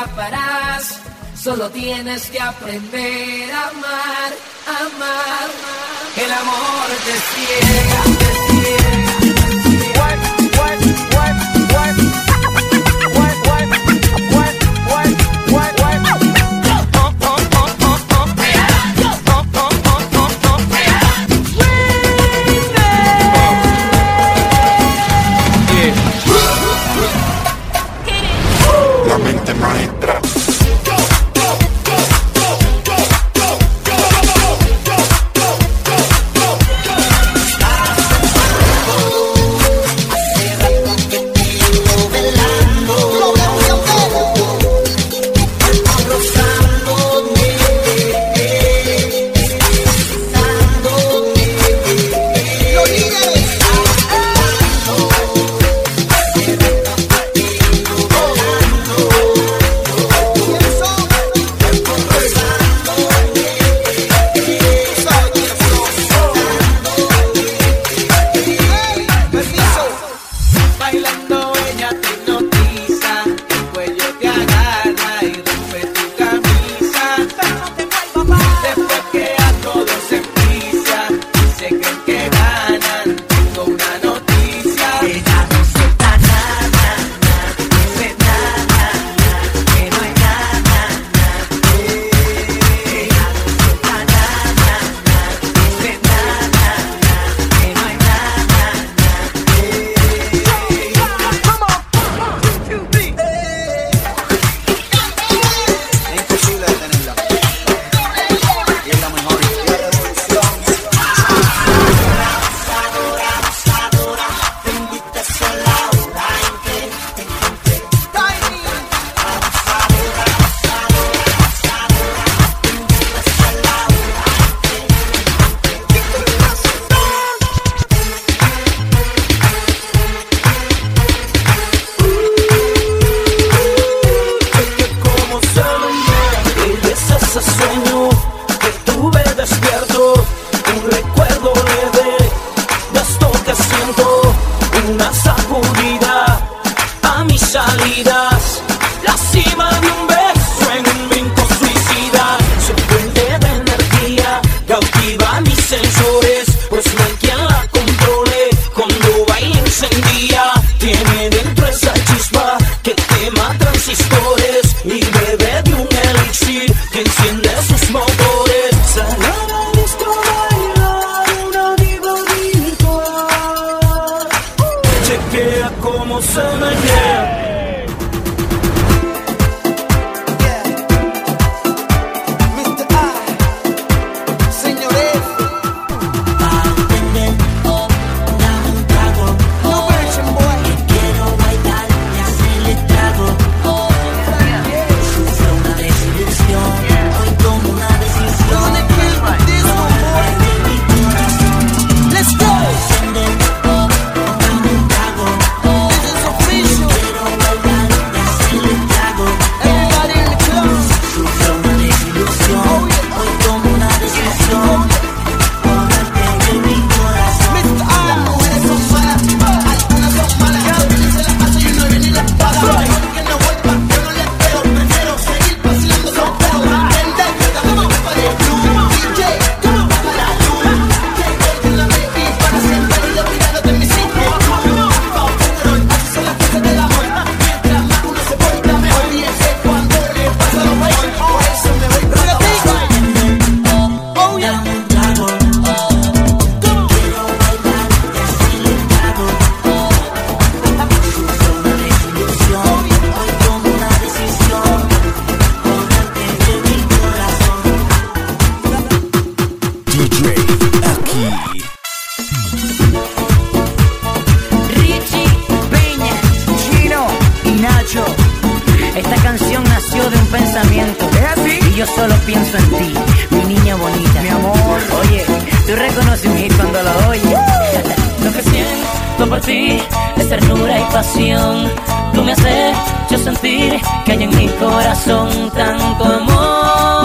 escaparás. Solo tienes que aprender a amar, amar. amar. El amor te ciega, te ciega. reconoce un hit cuando lo oye. Lo que siento por ti es ternura y pasión. Tú me haces yo sentir que hay en mi corazón tanto amor.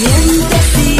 Mientras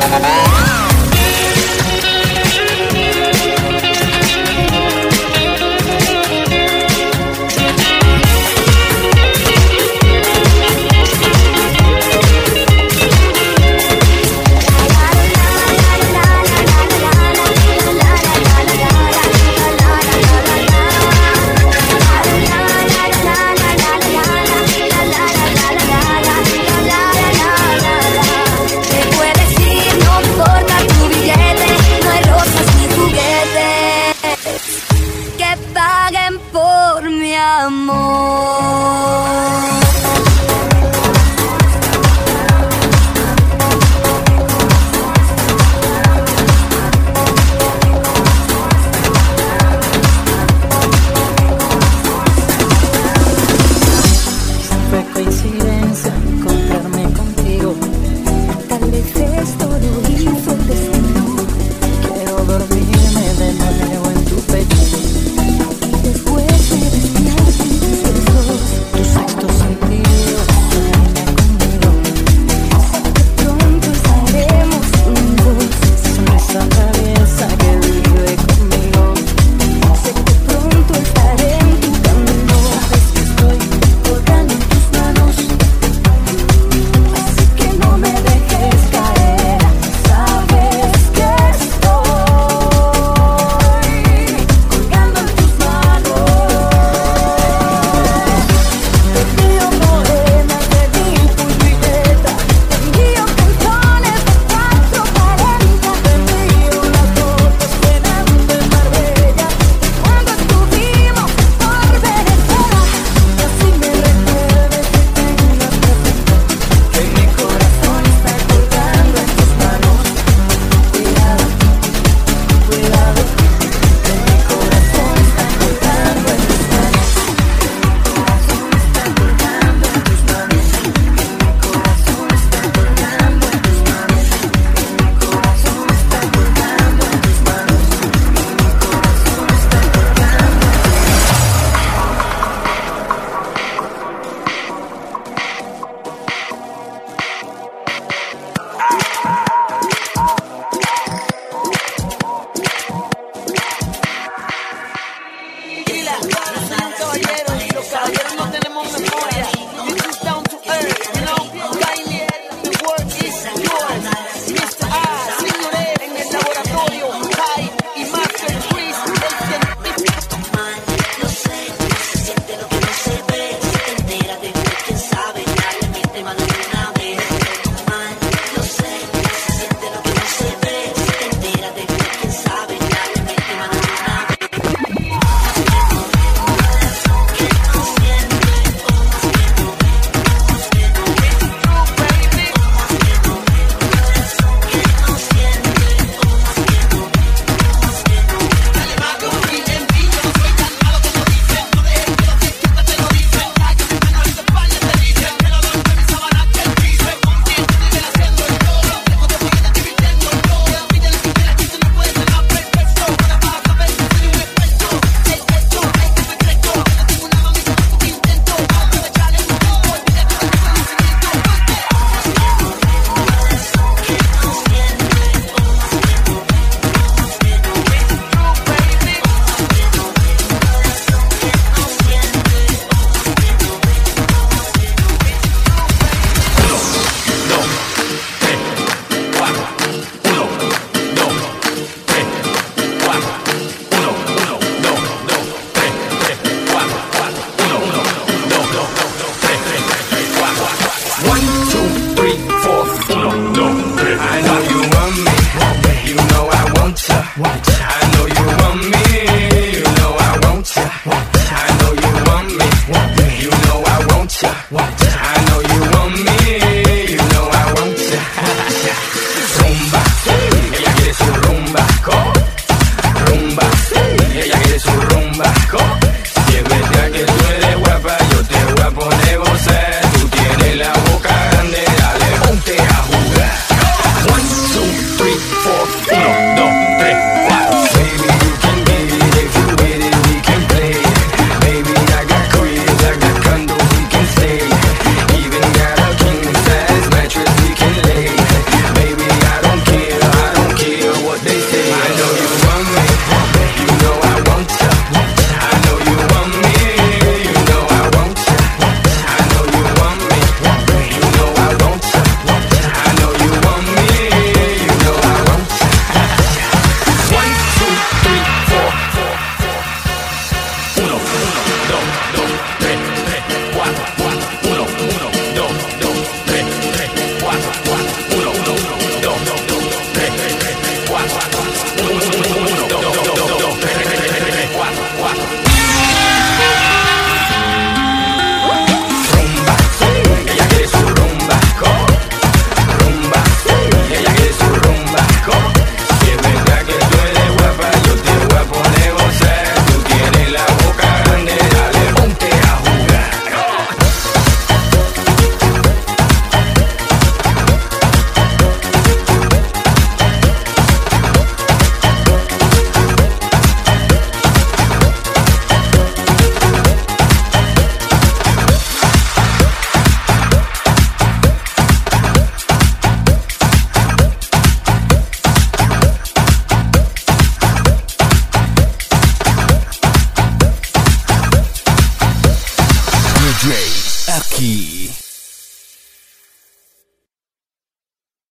Música